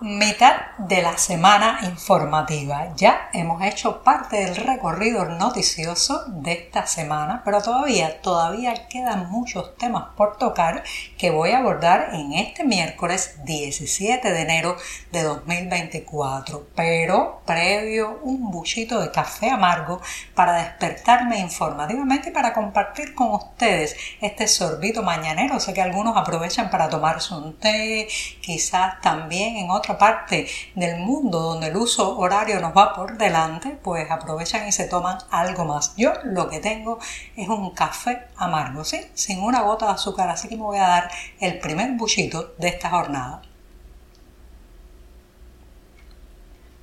Mitad de la semana informativa. Ya hemos hecho parte del recorrido noticioso de esta semana, pero todavía, todavía quedan muchos temas por tocar que voy a abordar en este miércoles 17 de enero de 2024. Pero previo un buchito de café amargo para despertarme informativamente y para compartir con ustedes este sorbito mañanero. Sé que algunos aprovechan para tomarse un té, quizás también en otra parte del mundo donde el uso horario nos va por delante, pues aprovechan y se toman algo más. Yo lo que tengo es un café amargo, ¿sí? Sin una gota de azúcar, así que me voy a dar el primer buchito de esta jornada.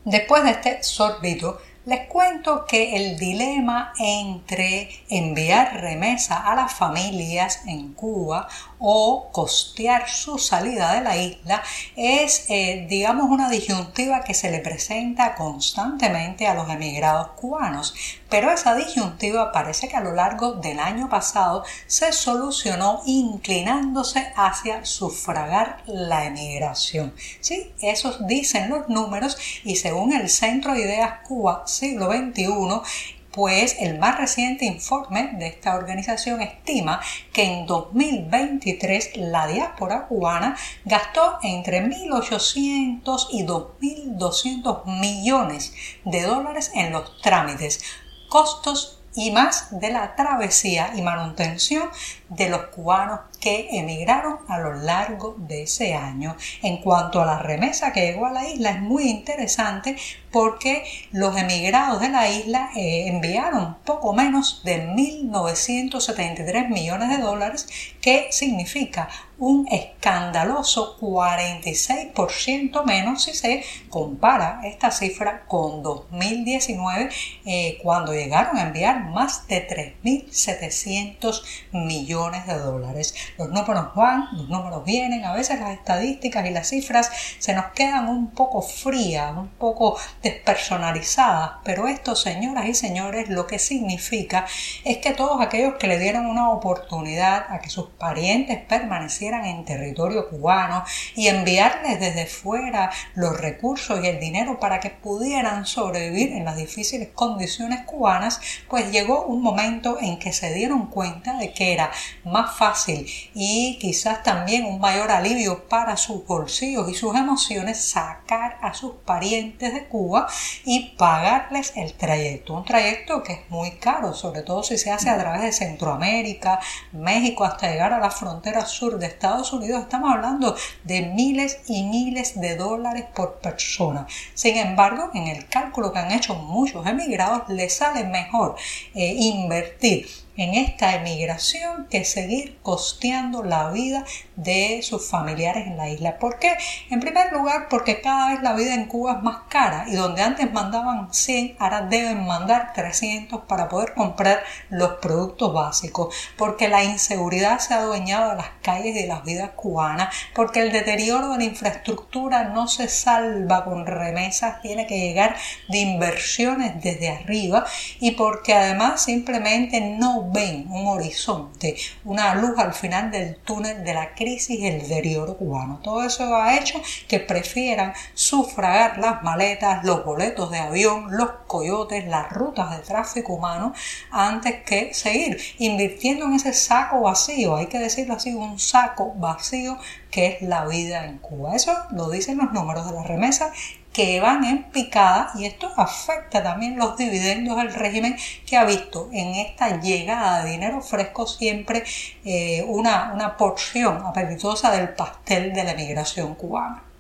Después de este sorbito, les cuento que el dilema entre enviar remesa a las familias en Cuba o costear su salida de la isla es, eh, digamos, una disyuntiva que se le presenta constantemente a los emigrados cubanos. Pero esa disyuntiva parece que a lo largo del año pasado se solucionó inclinándose hacia sufragar la emigración. Sí, esos dicen los números y según el Centro de Ideas Cuba siglo XXI, pues el más reciente informe de esta organización estima que en 2023 la diáspora cubana gastó entre 1.800 y 2.200 millones de dólares en los trámites, costos y más de la travesía y manutención de los cubanos que emigraron a lo largo de ese año. En cuanto a la remesa que llegó a la isla, es muy interesante porque los emigrados de la isla eh, enviaron poco menos de 1.973 millones de dólares, que significa un escandaloso 46% menos si se compara esta cifra con 2019, eh, cuando llegaron a enviar más de 3.700 millones de dólares. Los números van, los números vienen, a veces las estadísticas y las cifras se nos quedan un poco frías, un poco despersonalizadas, pero esto, señoras y señores, lo que significa es que todos aquellos que le dieron una oportunidad a que sus parientes permanecieran en territorio cubano y enviarles desde fuera los recursos y el dinero para que pudieran sobrevivir en las difíciles condiciones cubanas, pues llegó un momento en que se dieron cuenta de que era más fácil y quizás también un mayor alivio para sus bolsillos y sus emociones sacar a sus parientes de Cuba y pagarles el trayecto. Un trayecto que es muy caro, sobre todo si se hace a través de Centroamérica, México, hasta llegar a la frontera sur de Estados Unidos. Estamos hablando de miles y miles de dólares por persona. Sin embargo, en el cálculo que han hecho muchos emigrados, les sale mejor eh, invertir en esta emigración que seguir costeando la vida de sus familiares en la isla. ¿Por qué? En primer lugar, porque cada vez la vida en Cuba es más cara y donde antes mandaban 100, ahora deben mandar 300 para poder comprar los productos básicos, porque la inseguridad se ha adueñado de las calles de las vidas cubanas, porque el deterioro de la infraestructura no se salva con remesas, tiene que llegar de inversiones desde arriba y porque además simplemente no ven un horizonte, una luz al final del túnel de la crisis y el deterioro cubano. Todo eso ha hecho que prefieran sufragar las maletas, los boletos de avión, los coyotes, las rutas de tráfico humano, antes que seguir invirtiendo en ese saco vacío, hay que decirlo así, un saco vacío que es la vida en Cuba. Eso lo dicen los números de la remesa que van en picada y esto afecta también los dividendos del régimen que ha visto en esta llegada de dinero fresco siempre eh, una, una porción apetitosa del pastel de la emigración cubana.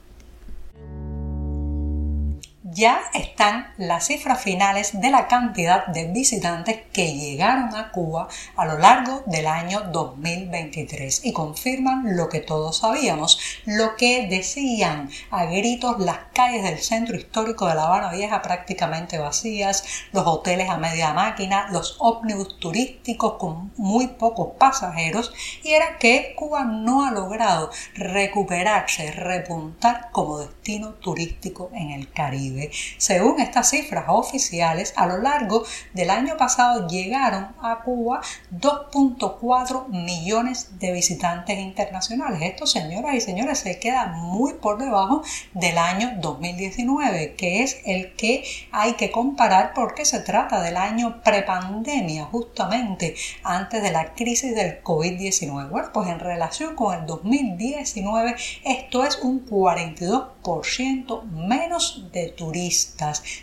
Ya están las cifras finales de la cantidad de visitantes que llegaron a Cuba a lo largo del año 2023 y confirman lo que todos sabíamos, lo que decían a gritos las calles del centro histórico de La Habana Vieja prácticamente vacías, los hoteles a media máquina, los ómnibus turísticos con muy pocos pasajeros y era que Cuba no ha logrado recuperarse, repuntar como destino turístico en el Caribe. Según estas cifras oficiales, a lo largo del año pasado llegaron a Cuba 2.4 millones de visitantes internacionales. Esto, señoras y señores, se queda muy por debajo del año 2019, que es el que hay que comparar porque se trata del año prepandemia, justamente antes de la crisis del COVID-19. Bueno, pues en relación con el 2019, esto es un 42% menos de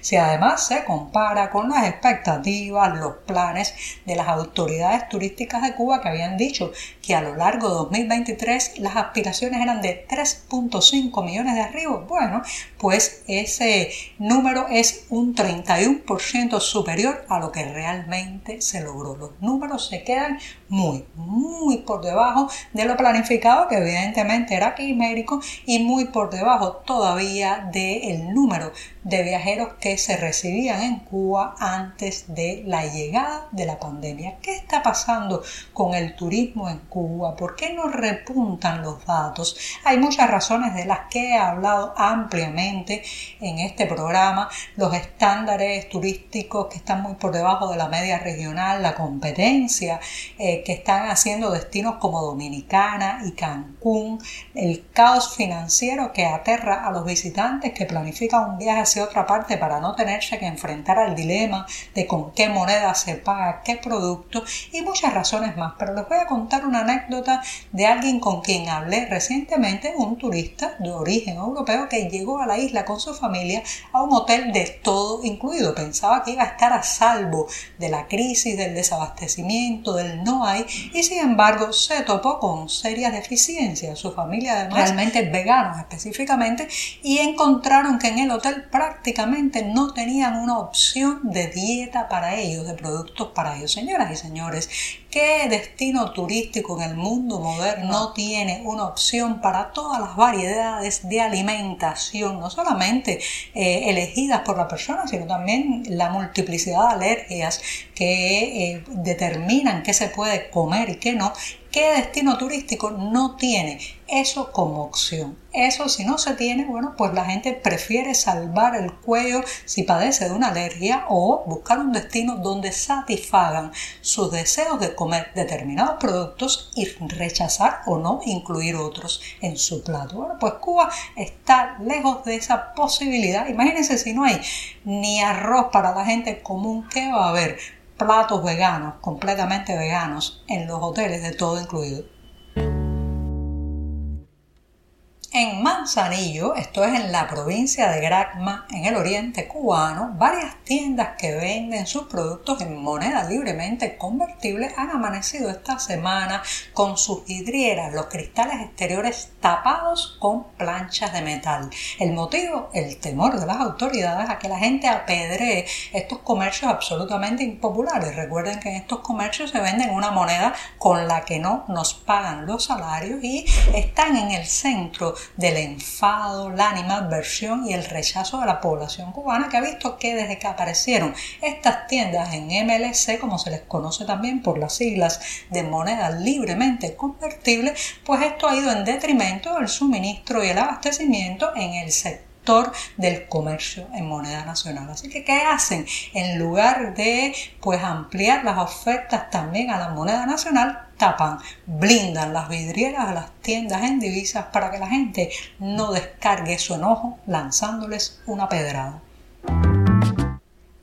Si además se compara con las expectativas, los planes de las autoridades turísticas de Cuba que habían dicho que a lo largo de 2023 las aspiraciones eran de 3.5 millones de arriba, bueno, pues ese número es un 31% superior a lo que realmente se logró. Los números se quedan muy, muy por debajo de lo planificado, que evidentemente era quimérico, y muy por debajo todavía del número de viajeros que se recibían en Cuba antes de la llegada de la pandemia. ¿Qué está pasando con el turismo en Cuba? ¿Por qué no repuntan los datos? Hay muchas razones de las que he hablado ampliamente en este programa. Los estándares turísticos que están muy por debajo de la media regional, la competencia eh, que están haciendo destinos como Dominicana y Cancún, el caos financiero que aterra a los visitantes que planifican un viaje hacia otra parte para no tenerse que enfrentar al dilema de con qué moneda se paga qué producto y muchas razones más. Pero les voy a contar una anécdota de alguien con quien hablé recientemente, un turista de origen europeo que llegó a la isla con su familia a un hotel de todo incluido. Pensaba que iba a estar a salvo de la crisis, del desabastecimiento, del no y sin embargo se topó con serias deficiencias. Su familia además realmente veganos específicamente y encontraron que en el hotel prácticamente no tenían una opción de dieta para ellos, de productos para ellos. Señoras y señores, ¿qué destino turístico en el mundo moderno no tiene una opción para todas las variedades de alimentación, no solamente eh, elegidas por la persona, sino también la multiplicidad de alergias que eh, determinan qué se puede comer y qué no? ¿Qué destino turístico no tiene eso como opción? Eso si no se tiene, bueno, pues la gente prefiere salvar el cuello si padece de una alergia o buscar un destino donde satisfagan sus deseos de comer determinados productos y rechazar o no incluir otros en su plato. Bueno, pues Cuba está lejos de esa posibilidad. Imagínense si no hay ni arroz para la gente común, ¿qué va a haber? Platos veganos, completamente veganos, en los hoteles de todo incluido. En Manzanillo, esto es en la provincia de Granma, en el oriente cubano, varias tiendas que venden sus productos en moneda libremente convertible han amanecido esta semana con sus vidrieras, los cristales exteriores tapados con planchas de metal. El motivo, el temor de las autoridades a que la gente apedree estos comercios absolutamente impopulares. Recuerden que en estos comercios se venden una moneda con la que no nos pagan los salarios y están en el centro del enfado, la animadversión y el rechazo de la población cubana que ha visto que desde que aparecieron estas tiendas en MLC, como se les conoce también por las siglas de moneda libremente convertible, pues esto ha ido en detrimento del suministro y el abastecimiento en el sector del comercio en moneda nacional. Así que, ¿qué hacen? En lugar de pues ampliar las ofertas también a la moneda nacional, tapan, blindan las vidrieras de las tiendas en divisas para que la gente no descargue su enojo lanzándoles una pedrada.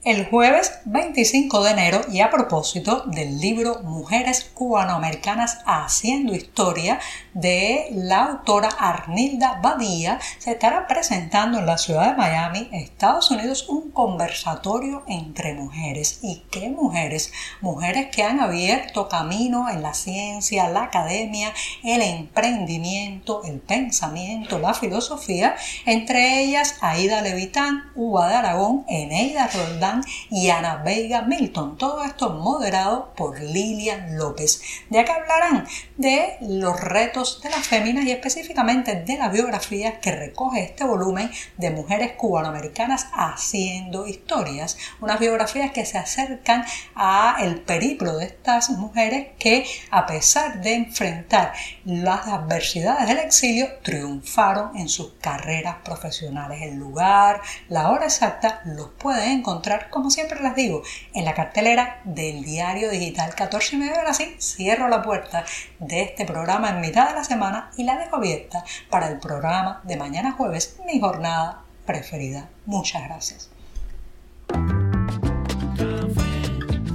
El jueves 25 de enero y a propósito del libro Mujeres cubanoamericanas haciendo historia de la autora Arnilda Badía, se estará presentando en la ciudad de Miami, Estados Unidos, un conversatorio entre mujeres. ¿Y qué mujeres? Mujeres que han abierto camino en la ciencia, la academia, el emprendimiento, el pensamiento, la filosofía, entre ellas Aida Levitán, Uva de Aragón, Eneida Roldán, y Ana Veiga Milton. Todo esto moderado por Lilian López. De acá hablarán de los retos de las féminas y específicamente de la biografía que recoge este volumen de mujeres cubanoamericanas haciendo historias. Unas biografías que se acercan a el periplo de estas mujeres que a pesar de enfrentar las adversidades del exilio triunfaron en sus carreras profesionales. El lugar, la hora exacta los pueden encontrar como siempre les digo, en la cartelera del diario digital 14 y media. Ahora sí, cierro la puerta de este programa en mitad de la semana y la dejo abierta para el programa de mañana jueves, mi jornada preferida. Muchas gracias.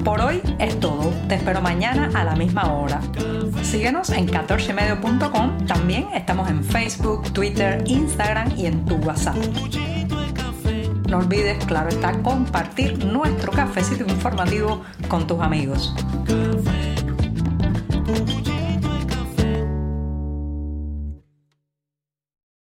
Por hoy es todo. Te espero mañana a la misma hora. Síguenos en 14medio.com. También estamos en Facebook, Twitter, Instagram y en tu WhatsApp. No olvides, claro está, compartir nuestro cafecito informativo con tus amigos.